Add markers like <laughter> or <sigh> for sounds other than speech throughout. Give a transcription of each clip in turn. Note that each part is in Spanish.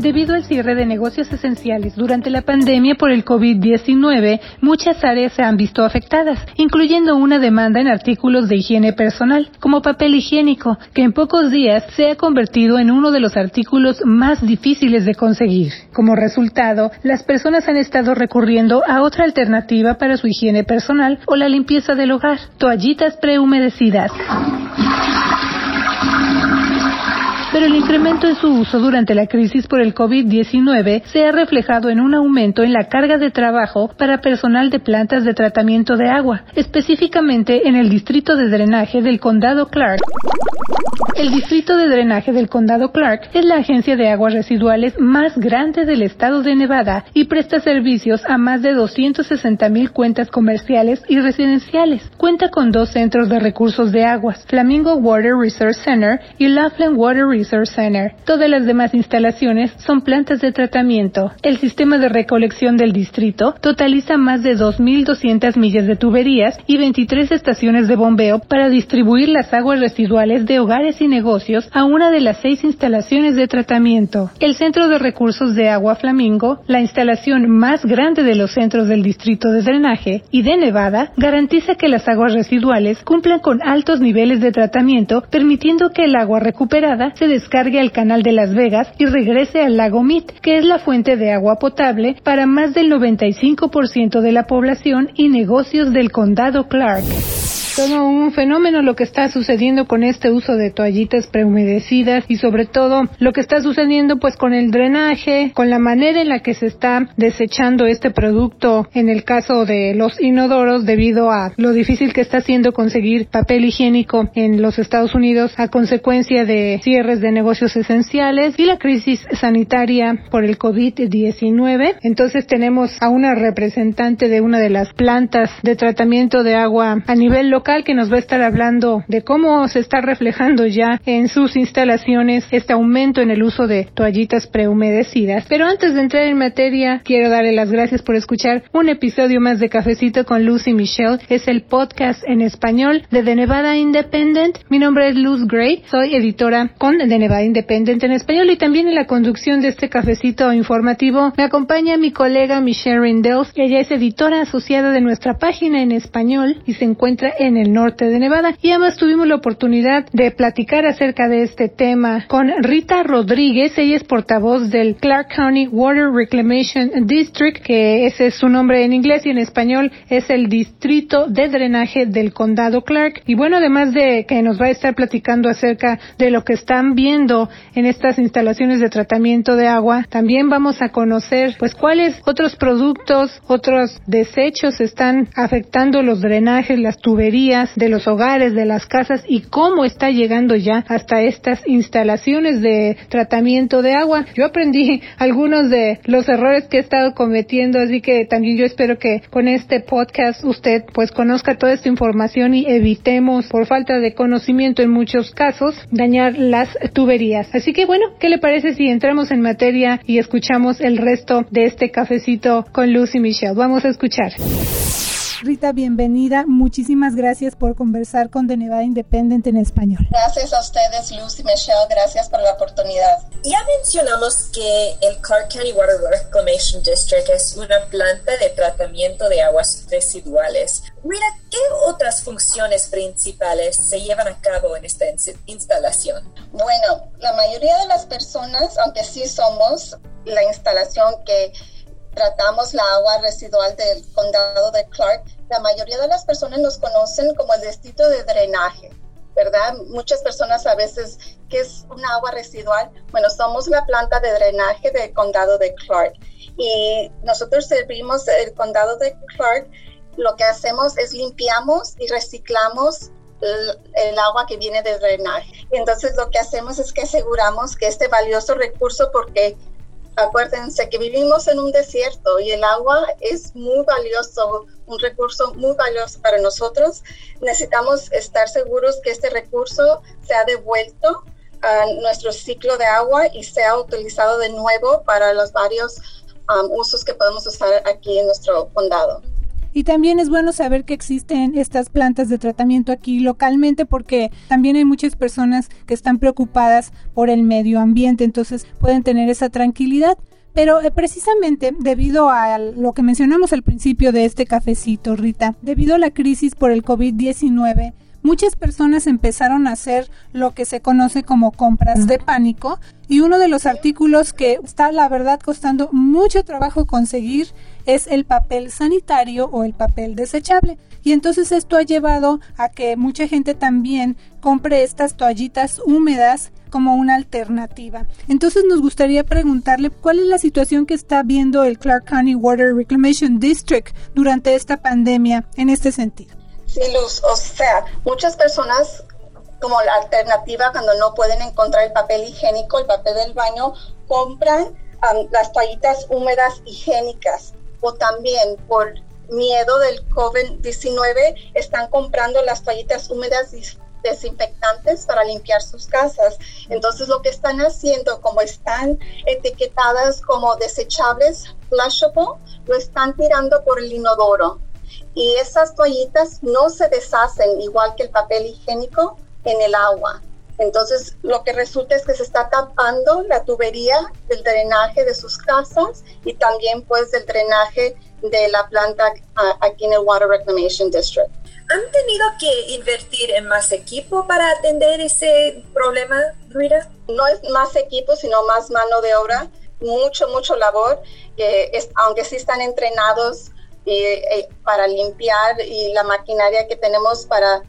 Debido al cierre de negocios esenciales durante la pandemia por el COVID-19, muchas áreas se han visto afectadas, incluyendo una demanda en artículos de higiene personal, como papel higiénico, que en pocos días se ha convertido en uno de los artículos más difíciles de conseguir. Como resultado, las personas han estado recurriendo a otra alternativa para su higiene personal o la limpieza del hogar, toallitas prehumedecidas pero el incremento en su uso durante la crisis por el COVID-19 se ha reflejado en un aumento en la carga de trabajo para personal de plantas de tratamiento de agua, específicamente en el distrito de drenaje del condado Clark. El distrito de drenaje del condado Clark es la agencia de aguas residuales más grande del estado de Nevada y presta servicios a más de 260 mil cuentas comerciales y residenciales. Cuenta con dos centros de recursos de aguas, Flamingo Water Resource Center y Laughlin Water Resource Center. Todas las demás instalaciones son plantas de tratamiento. El sistema de recolección del distrito totaliza más de 2.200 millas de tuberías y 23 estaciones de bombeo para distribuir las aguas residuales de hogares y negocios a una de las seis instalaciones de tratamiento. El Centro de Recursos de Agua Flamingo, la instalación más grande de los centros del distrito de drenaje y de Nevada, garantiza que las aguas residuales cumplan con altos niveles de tratamiento, permitiendo que el agua recuperada se descargue al canal de Las Vegas y regrese al lago Mead, que es la fuente de agua potable para más del 95% de la población y negocios del condado Clark todo un fenómeno lo que está sucediendo con este uso de toallitas prehumedecidas y sobre todo lo que está sucediendo pues con el drenaje, con la manera en la que se está desechando este producto en el caso de los inodoros debido a lo difícil que está haciendo conseguir papel higiénico en los Estados Unidos a consecuencia de cierres de negocios esenciales y la crisis sanitaria por el COVID-19. Entonces tenemos a una representante de una de las plantas de tratamiento de agua a nivel local que nos va a estar hablando de cómo se está reflejando ya en sus instalaciones este aumento en el uso de toallitas prehumedecidas. Pero antes de entrar en materia, quiero darle las gracias por escuchar un episodio más de Cafecito con Lucy Michelle. Es el podcast en español de The Nevada Independent. Mi nombre es Luz Gray, soy editora con The Nevada Independent en español y también en la conducción de este cafecito informativo me acompaña mi colega Michelle Rindels. Ella es editora asociada de nuestra página en español y se encuentra en el norte de Nevada. Y además tuvimos la oportunidad de platicar acerca de este tema con Rita Rodríguez. Ella es portavoz del Clark County Water Reclamation District, que ese es su nombre en inglés y en español es el distrito de drenaje del condado Clark. Y bueno, además de que nos va a estar platicando acerca de lo que están viendo en estas instalaciones de tratamiento de agua, también vamos a conocer pues cuáles otros productos, otros desechos están afectando los drenajes, las tuberías de los hogares, de las casas y cómo está llegando ya hasta estas instalaciones de tratamiento de agua. Yo aprendí algunos de los errores que he estado cometiendo, así que también yo espero que con este podcast usted pues conozca toda esta información y evitemos por falta de conocimiento en muchos casos dañar las tuberías. Así que bueno, ¿qué le parece si entramos en materia y escuchamos el resto de este cafecito con Lucy Michelle? Vamos a escuchar. Rita, bienvenida. Muchísimas gracias por conversar con The Nevada Independent en español. Gracias a ustedes, Lucy Michelle. Gracias por la oportunidad. Ya mencionamos que el Clark County Water Reclamation District es una planta de tratamiento de aguas residuales. Rita, ¿qué otras funciones principales se llevan a cabo en esta instalación? Bueno, la mayoría de las personas, aunque sí somos la instalación que tratamos la agua residual del condado de Clark, la mayoría de las personas nos conocen como el distrito de drenaje, ¿verdad? Muchas personas a veces, ¿qué es un agua residual? Bueno, somos la planta de drenaje del condado de Clark y nosotros servimos el condado de Clark. Lo que hacemos es limpiamos y reciclamos el, el, agua que viene de drenaje. Entonces lo que hacemos es que aseguramos que este valioso recurso, porque acuérdense que vivimos en un desierto y el agua es muy valioso, un recurso muy valioso para nosotros. Necesitamos estar seguros que este recurso sea devuelto nuestro ciclo de agua y sea utilizado de nuevo para los varios um, usos que podemos usar aquí en nuestro condado. Y también es bueno saber que existen estas plantas de tratamiento aquí localmente porque también hay muchas personas que están preocupadas por el medio ambiente, entonces pueden tener esa tranquilidad. Pero eh, precisamente debido a lo que mencionamos al principio de este cafecito, Rita, debido a la crisis por el COVID-19, muchas personas empezaron a hacer lo que se conoce como compras de pánico y uno de los artículos que está la verdad costando mucho trabajo conseguir es el papel sanitario o el papel desechable. Y entonces esto ha llevado a que mucha gente también compre estas toallitas húmedas como una alternativa. Entonces nos gustaría preguntarle cuál es la situación que está viendo el Clark County Water Reclamation District durante esta pandemia en este sentido. Sí, Luz, o sea, muchas personas como la alternativa cuando no pueden encontrar el papel higiénico, el papel del baño, compran las toallitas húmedas higiénicas. O también por miedo del COVID-19 están comprando las toallitas húmedas desinfectantes para limpiar sus casas. Entonces lo que están haciendo, como están etiquetadas como desechables, flashable, lo están tirando por el inodoro y esas toallitas no se deshacen igual que el papel higiénico en el agua. Entonces, lo que resulta es que se está tapando la tubería del drenaje de sus casas y también pues del drenaje de la planta aquí en el Water Reclamation District. ¿Han tenido que invertir en más equipo para atender ese problema, Rita? No es más equipo, sino más mano de obra, mucho, mucho labor, que es, aunque sí están entrenados eh, para limpiar y la maquinaria que tenemos para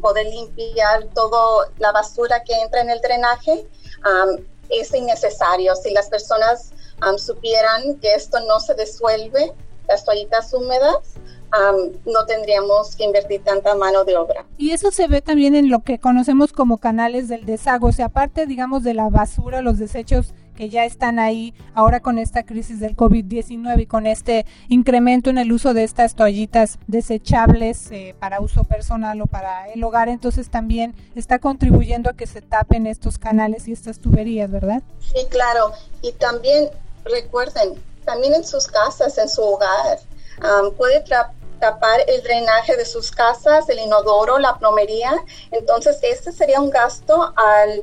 poder limpiar toda la basura que entra en el drenaje es innecesario. Si las personas supieran que esto no se disuelve, las toallitas húmedas, no tendríamos que invertir tanta mano de obra. Y eso se ve también en lo que conocemos como canales del desagüe, o sea, aparte, digamos, de la basura, los desechos que ya están ahí ahora con esta crisis del COVID-19 y con este incremento en el uso de estas toallitas desechables eh, para uso personal o para el hogar, entonces también está contribuyendo a que se tapen estos canales y estas tuberías, ¿verdad? Sí, claro. Y también recuerden, también en sus casas, en su hogar, puede tapar el drenaje de sus casas, el inodoro, la plomería. Entonces, este sería un gasto al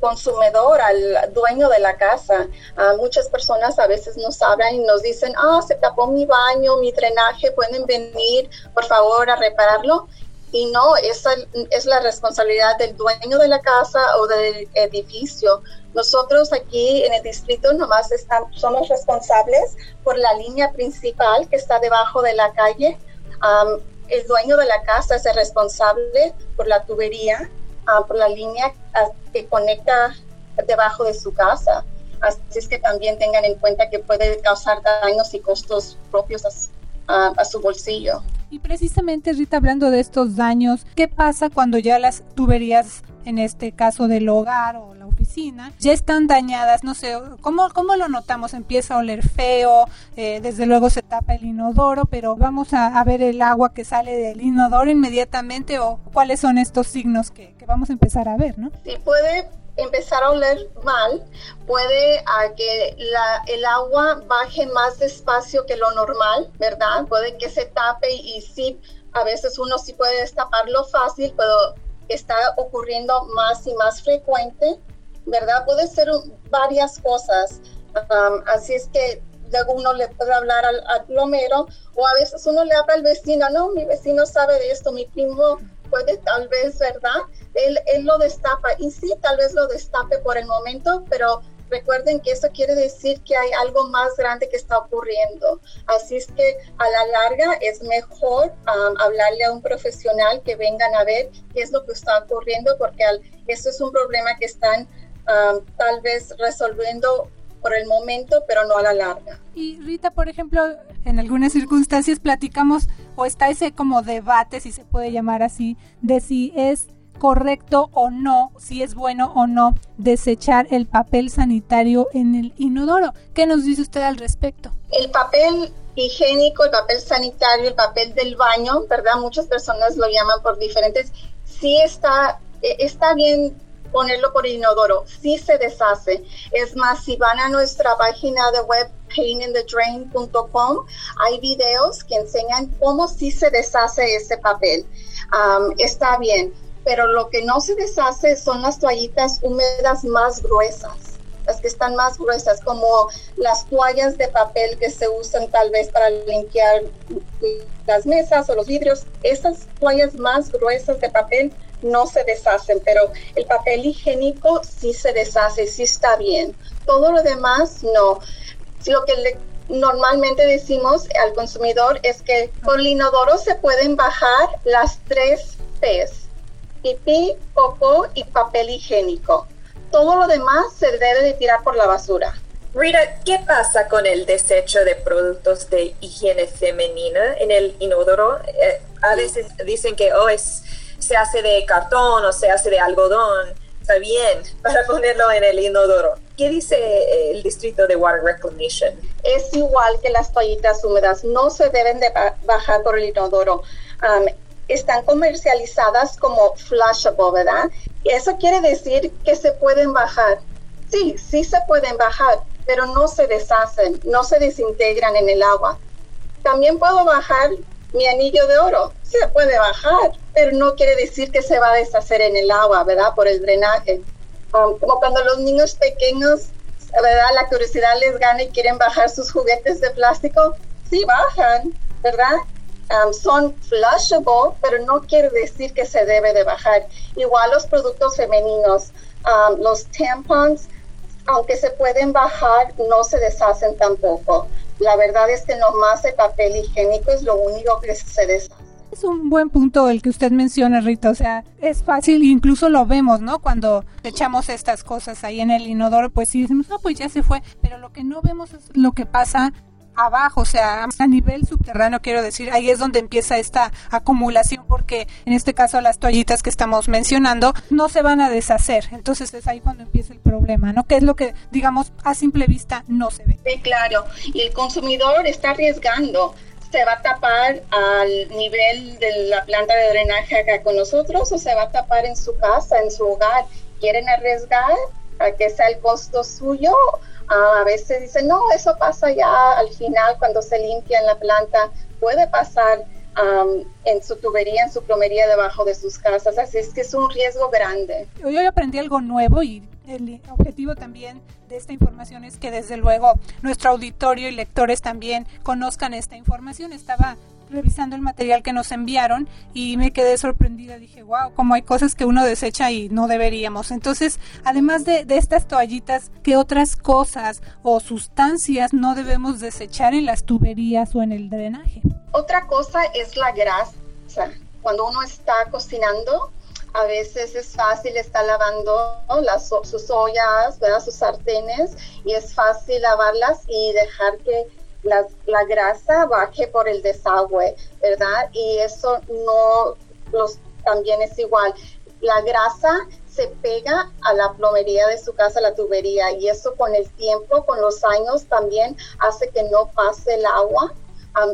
consumidor, al dueño de la casa. muchas personas a veces nos hablan y nos dicen, ah, se tapó mi baño, mi drenaje, pueden venir, por favor, a repararlo. Y no, esa es la responsabilidad del dueño de la casa o del edificio. Nosotros aquí en el distrito nomás estamos, somos responsables por la línea principal que está debajo de la calle. el dueño de la casa es el responsable por la tubería, por la línea que conecta debajo de su casa. Así es que también tengan en cuenta que puede causar daños y costos propios a su bolsillo. Y precisamente, Rita, hablando de estos daños, ¿qué pasa cuando ya las tuberías, en este caso del hogar o la oficina, ya están dañadas? No sé, ¿cómo, cómo lo notamos? Empieza a oler feo, eh, desde luego se tapa el inodoro, pero vamos a, ver el agua que sale del inodoro inmediatamente o cuáles son estos signos que, que vamos a empezar a ver, ¿no? Sí, puede empezar a oler mal, puede a que la, el agua baje más despacio que lo normal, ¿verdad? Puede que se tape y, sí, a veces uno sí puede destaparlo fácil, pero está ocurriendo más y más frecuente, ¿verdad? Puede ser varias cosas. así es que luego uno le puede hablar al, al, plomero o a veces uno le habla al vecino, no, mi vecino sabe de esto, mi primo puede tal vez, ¿verdad? Él, él lo destapa y sí, tal vez lo destape por el momento, pero recuerden que eso quiere decir que hay algo más grande que está ocurriendo. Así es que a la larga es mejor hablarle a un profesional que vengan a ver qué es lo que está ocurriendo, porque eso es un problema que están tal vez resolviendo por el momento, pero no a la larga. Y Rita, por ejemplo, en algunas circunstancias platicamos o está ese como debate, si se puede llamar así, de si es correcto o no, si es bueno o no desechar el papel sanitario en el inodoro. ¿Qué nos dice usted al respecto? El papel higiénico, el papel sanitario, el papel del baño, ¿verdad? Muchas personas lo llaman por diferentes. Sí está, eh, está bien ponerlo por inodoro. Sí se deshace. Es más, si van a nuestra página de web paintinthedrain.com, hay videos que enseñan cómo sí se deshace ese papel. está bien, pero lo que no se deshace son las toallitas húmedas más gruesas las que están más gruesas, como las toallas de papel que se usan tal vez para limpiar las mesas o los vidrios. Esas toallas más gruesas de papel no se deshacen, pero el papel higiénico sí se deshace, sí está bien. Todo lo demás no. Lo que le, normalmente decimos al consumidor es que por el inodoro se pueden bajar las tres P's, pipí, popó y papel higiénico. Todo lo demás se debe de tirar por la basura. Rita, ¿qué pasa con el desecho de productos de higiene femenina en el inodoro? Eh, a veces dicen que oh, es se hace de cartón o se hace de algodón, está bien <laughs> para ponerlo en el inodoro. ¿Qué dice eh, el distrito de Water Reclamation? Es igual que las toallitas húmedas, no se deben de bajar por el inodoro. Están comercializadas como flushable, ¿verdad? Eso quiere decir que se pueden bajar. Sí, sí se pueden bajar, pero no se deshacen, no se desintegran en el agua. También puedo bajar mi anillo de oro. Se puede bajar, pero no quiere decir que se va a deshacer en el agua, ¿verdad? Por el drenaje. Um, como cuando los niños pequeños, ¿verdad? La curiosidad les gana y quieren bajar sus juguetes de plástico. Sí, bajan, ¿verdad? Um, son flushable, pero no quiere decir que se debe de bajar. Igual los productos femeninos, um, los tampons, aunque se pueden bajar, no se deshacen tampoco. La verdad es que nomás el papel higiénico es lo único que se deshace. Es un buen punto el que usted menciona, Rita. O sea, es fácil, incluso lo vemos, ¿no? Cuando echamos estas cosas ahí en el inodoro, pues sí decimos, no, pues ya se fue. Pero lo que no vemos es lo que pasa abajo, o sea, a nivel subterráneo, quiero decir, ahí es donde empieza esta acumulación, porque en este caso las toallitas que estamos mencionando no se van a deshacer. Entonces es ahí cuando empieza el problema, ¿no? Que es lo que, digamos, a simple vista no se ve. Sí, claro. Y el consumidor está arriesgando. ¿Se va a tapar al nivel de la planta de drenaje acá con nosotros o se va a tapar en su casa, en su hogar? ¿Quieren arriesgar a que sea el costo suyo a veces dicen, no, eso pasa ya al final cuando se limpia en la planta, puede pasar en su tubería, en su plomería debajo de sus casas, así es que es un riesgo grande. Hoy aprendí algo nuevo y el objetivo también de esta información es que desde luego nuestro auditorio y lectores también conozcan esta información. Estaba revisando el material que nos enviaron y me quedé sorprendida. Dije, wow, como hay cosas que uno desecha y no deberíamos. Entonces, además de, estas toallitas, ¿qué otras cosas o sustancias no debemos desechar en las tuberías o en el drenaje? Otra cosa es la grasa. Cuando uno está cocinando, a veces es fácil estar lavando sus ollas, sus sartenes, y es fácil lavarlas y dejar que la, la, grasa baje por el desagüe, ¿verdad? Y eso no los, también es igual. La grasa se pega a la plomería de su casa, la tubería, y eso con el tiempo, con los años también hace que no pase el agua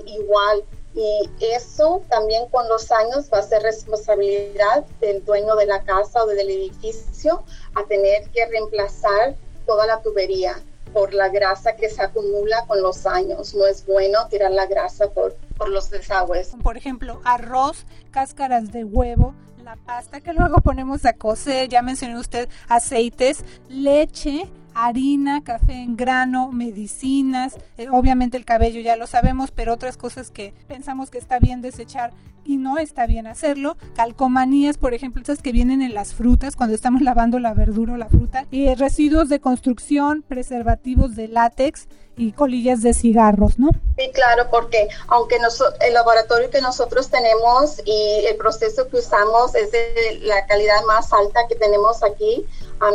igual. Y eso también con los años va a ser responsabilidad del dueño de la casa o del edificio a tener que reemplazar toda la tubería por la grasa que se acumula con los años. No es bueno tirar la grasa por, por los desagües. Por ejemplo, arroz, cáscaras de huevo, la pasta que luego ponemos a cocer, ya mencionó usted aceites, leche, harina, café en grano, medicinas, eh, obviamente el cabello ya lo sabemos, pero otras cosas que pensamos que está bien desechar y no está bien hacerlo. Calcomanías, por ejemplo, esas que vienen en las frutas cuando estamos lavando la verdura o la fruta. Y residuos de construcción, preservativos de látex y colillas de cigarros, ¿no? Sí, claro, porque aunque el laboratorio que nosotros tenemos y el proceso que usamos es de la calidad más alta que tenemos aquí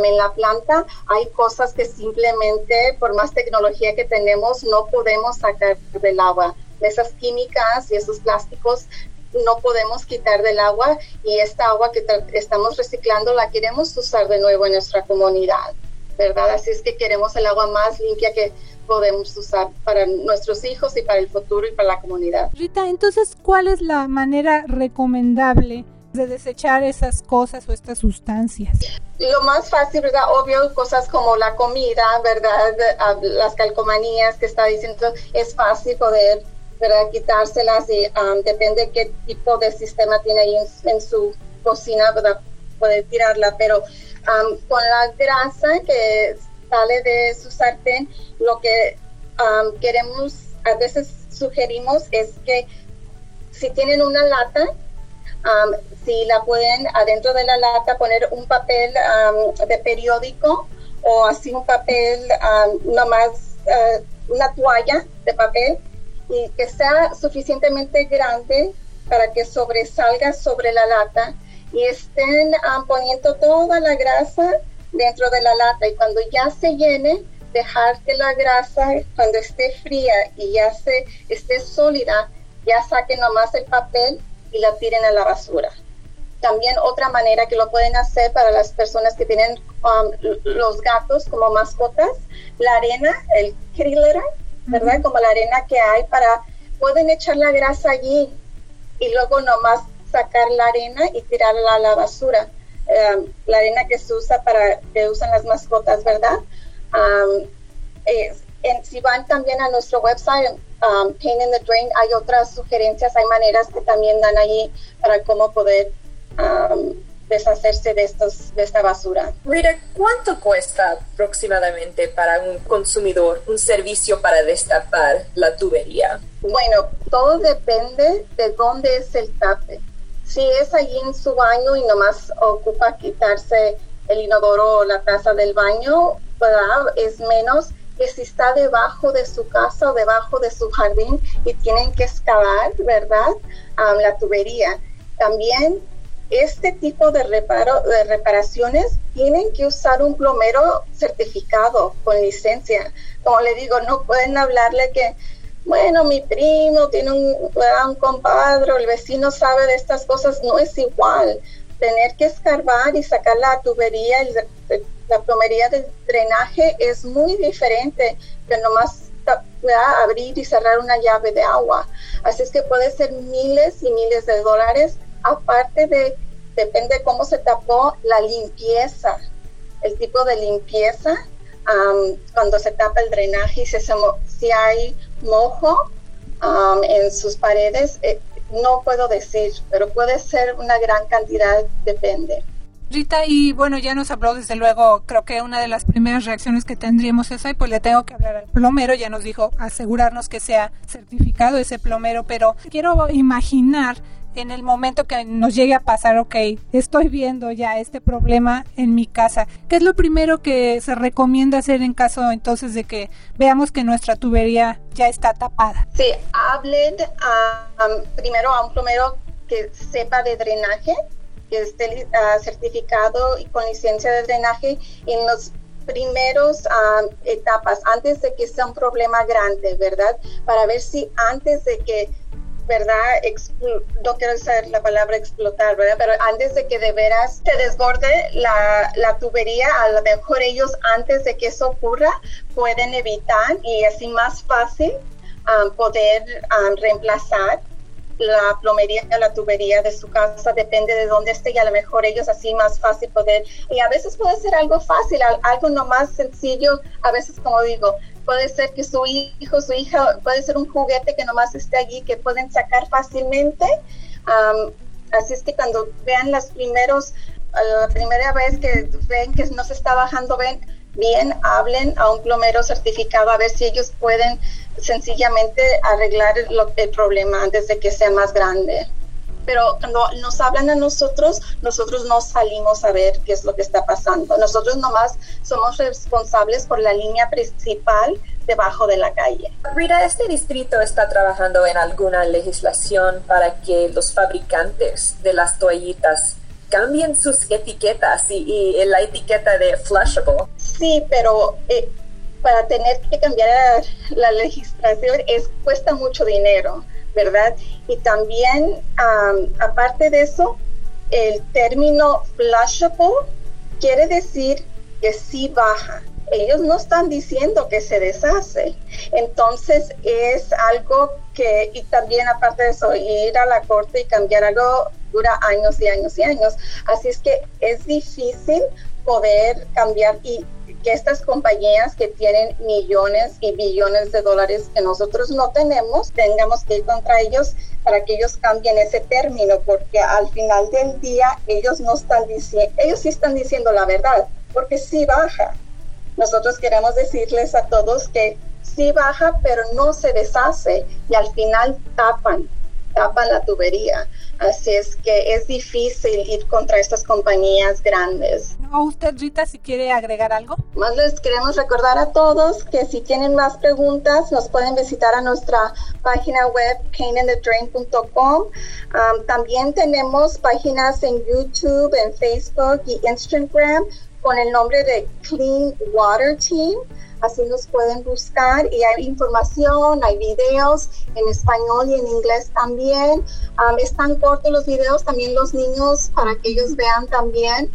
en la planta, hay cosas que simplemente por más tecnología que tenemos no podemos sacar del agua. Esas químicas y esos plásticos no podemos quitar del agua y esta agua que estamos reciclando la queremos usar de nuevo en nuestra comunidad, ¿verdad? Así es que queremos el agua más limpia que podemos usar para nuestros hijos y para el futuro y para la comunidad. Rita, entonces, ¿cuál es la manera recomendable de desechar esas cosas o estas sustancias? Lo más fácil, ¿verdad? Obvio, cosas como la comida, ¿verdad? Ah, las calcomanías que está diciendo, es fácil poder ¿verdad? quitárselas y um, depende qué tipo de sistema tiene ahí en, su cocina, ¿verdad? Puede tirarla, pero um, con la grasa que sale de su sartén, lo que um, queremos, a veces sugerimos es que si tienen una lata, si la pueden adentro de la lata poner un papel de periódico o así un papel, nomás uh, una toalla de papel y que sea suficientemente grande para que sobresalga sobre la lata y estén poniendo toda la grasa dentro de la lata y cuando ya se llene dejar que la grasa cuando esté fría y ya se esté sólida ya saquen nomás el papel y la tiren a la basura. También otra manera que lo pueden hacer para las personas que tienen um, los gatos como mascotas, la arena, el kitty ¿verdad? Como la arena que hay para, pueden echar la grasa allí y luego nomás sacar la arena y tirarla a la basura. Um, la arena que se usa para, que usan las mascotas, ¿verdad? Um, si van también a nuestro website, um, Pain in the Drain, hay otras sugerencias, hay maneras que también dan ahí para cómo poder um, deshacerse de, estos, de esta basura. Rita, ¿cuánto cuesta aproximadamente para un consumidor un servicio para destapar la tubería? Bueno, todo depende de dónde es el tape. Si es allí en su baño y nomás ocupa quitarse el inodoro o la taza del baño, es menos que si está debajo de su casa o debajo de su jardín y tienen que excavar, ¿verdad? la tubería. También este tipo de, de reparaciones tienen que usar un plomero certificado con licencia. Como le digo, no pueden hablarle que, bueno, mi primo tiene un, un compadre, el vecino sabe de estas cosas, no es igual. Tener que escarbar y sacar la tubería y la plomería de drenaje es muy diferente que nomás abrir y cerrar una llave de agua. Así es que puede ser miles y miles de dólares, aparte de, depende cómo se tapó la limpieza, el tipo de limpieza, cuando se tapa el drenaje y si, si hay mojo en sus paredes, eh, no puedo decir, pero puede ser una gran cantidad, depende. Rita, y bueno, ya nos habló desde luego, creo que una de las primeras reacciones que tendríamos es, ay, pues le tengo que hablar al plomero, ya nos dijo asegurarnos que sea certificado ese plomero, pero quiero imaginar en el momento que nos llegue a pasar, ok, estoy viendo ya este problema en mi casa, ¿qué es lo primero que se recomienda hacer en caso entonces de que veamos que nuestra tubería ya está tapada? Sí, hablen primero a un plomero que sepa de drenaje, que esté ah, certificado y con licencia de drenaje en los primeros ah, etapas, antes de que sea un problema grande, ¿verdad? Para ver si antes de que, ¿verdad? no quiero usar la palabra explotar, ¿verdad? Pero antes de que de veras se desborde la, la tubería, a lo mejor ellos antes de que eso ocurra pueden evitar y así más fácil ah, poder reemplazar la plomería, la tubería de su casa, depende de dónde esté y a lo mejor ellos así más fácil poder, y a veces puede ser algo fácil, algo no más sencillo, a veces como digo, puede ser que su hijo, su hija, puede ser un juguete que nomás esté allí, que pueden sacar fácilmente. así es que cuando vean las primeros, la primera vez que ven que no se está bajando ven, bien, hablen a un plomero certificado a ver si ellos pueden sencillamente arreglar el problema antes de que sea más grande. Pero cuando nos hablan a nosotros, nosotros no salimos a ver qué es lo que está pasando. Nosotros nomás somos responsables por la línea principal debajo de la calle. Rita, ¿este distrito está trabajando en alguna legislación para que los fabricantes de las toallitas cambien sus etiquetas y, la etiqueta de flushable? Sí, pero eh, para tener que cambiar la legislación es cuesta mucho dinero, ¿verdad? Y también, aparte de eso, el término flushable quiere decir que sí baja. Ellos no están diciendo que se deshace. Entonces es algo que, y también aparte de eso, ir a la corte y cambiar algo dura años y años y años. Así es que es difícil poder cambiar y que estas compañías que tienen millones y billones de dólares que nosotros no tenemos, tengamos que ir contra ellos para que ellos cambien ese término, porque al final del día ellos no están diciendo, ellos sí están diciendo la verdad, porque sí baja. Nosotros queremos decirles a todos que sí baja, pero no se deshace y al final tapan, tapan la tubería. Así es que es difícil ir contra estas compañías grandes. ¿O usted, Rita, si quiere agregar algo? Más les queremos recordar a todos que si tienen más preguntas nos pueden visitar a nuestra página web caneinthedrain.com. Um, también tenemos páginas en YouTube, en Facebook y Instagram con el nombre de Clean Water Team así nos pueden buscar y hay información, hay videos en español y en inglés también. están cortos los videos, también los niños para que ellos vean también.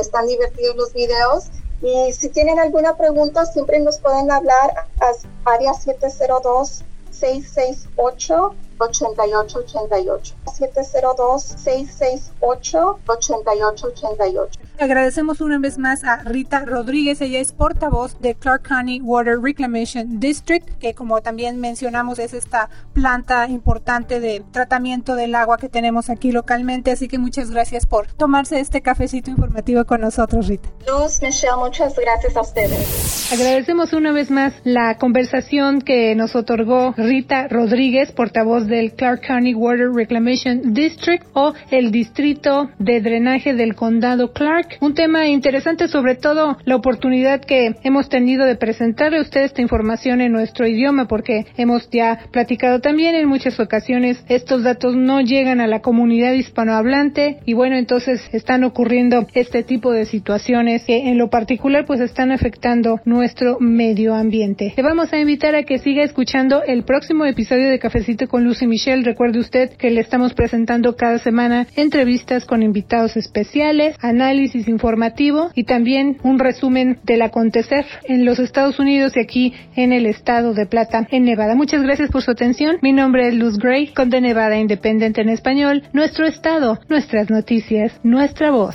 están divertidos los videos. Y si tienen alguna pregunta, siempre nos pueden hablar a área 702 668 8888 702 668 8888 Agradecemos una vez más a Rita Rodríguez, ella es portavoz de Clark County Water Reclamation District, que como también mencionamos es esta planta importante de tratamiento del agua que tenemos aquí localmente, así que muchas gracias por tomarse este cafecito informativo con nosotros, Rita. Luz, Michelle, muchas gracias a ustedes. Agradecemos una vez más la conversación que nos otorgó Rita Rodríguez, portavoz del Clark County Water Reclamation District o el Distrito de Drenaje del Condado Clark un tema interesante, sobre todo la oportunidad que hemos tenido de presentarle a usted esta información en nuestro idioma, porque hemos ya platicado también en muchas ocasiones estos datos no llegan a la comunidad hispanohablante y bueno, entonces están ocurriendo este tipo de situaciones que en lo particular pues están afectando nuestro medio ambiente. Le vamos a invitar a que siga escuchando el próximo episodio de Cafecito con Lucy Michelle. Recuerde usted que le estamos presentando cada semana entrevistas con invitados especiales, análisis informativo y también un resumen del acontecer en los Estados Unidos y aquí en el estado de Plata, en Nevada. Muchas gracias por su atención. Mi nombre es Luz Gray, con de Nevada Independiente en español. Nuestro estado, nuestras noticias, nuestra voz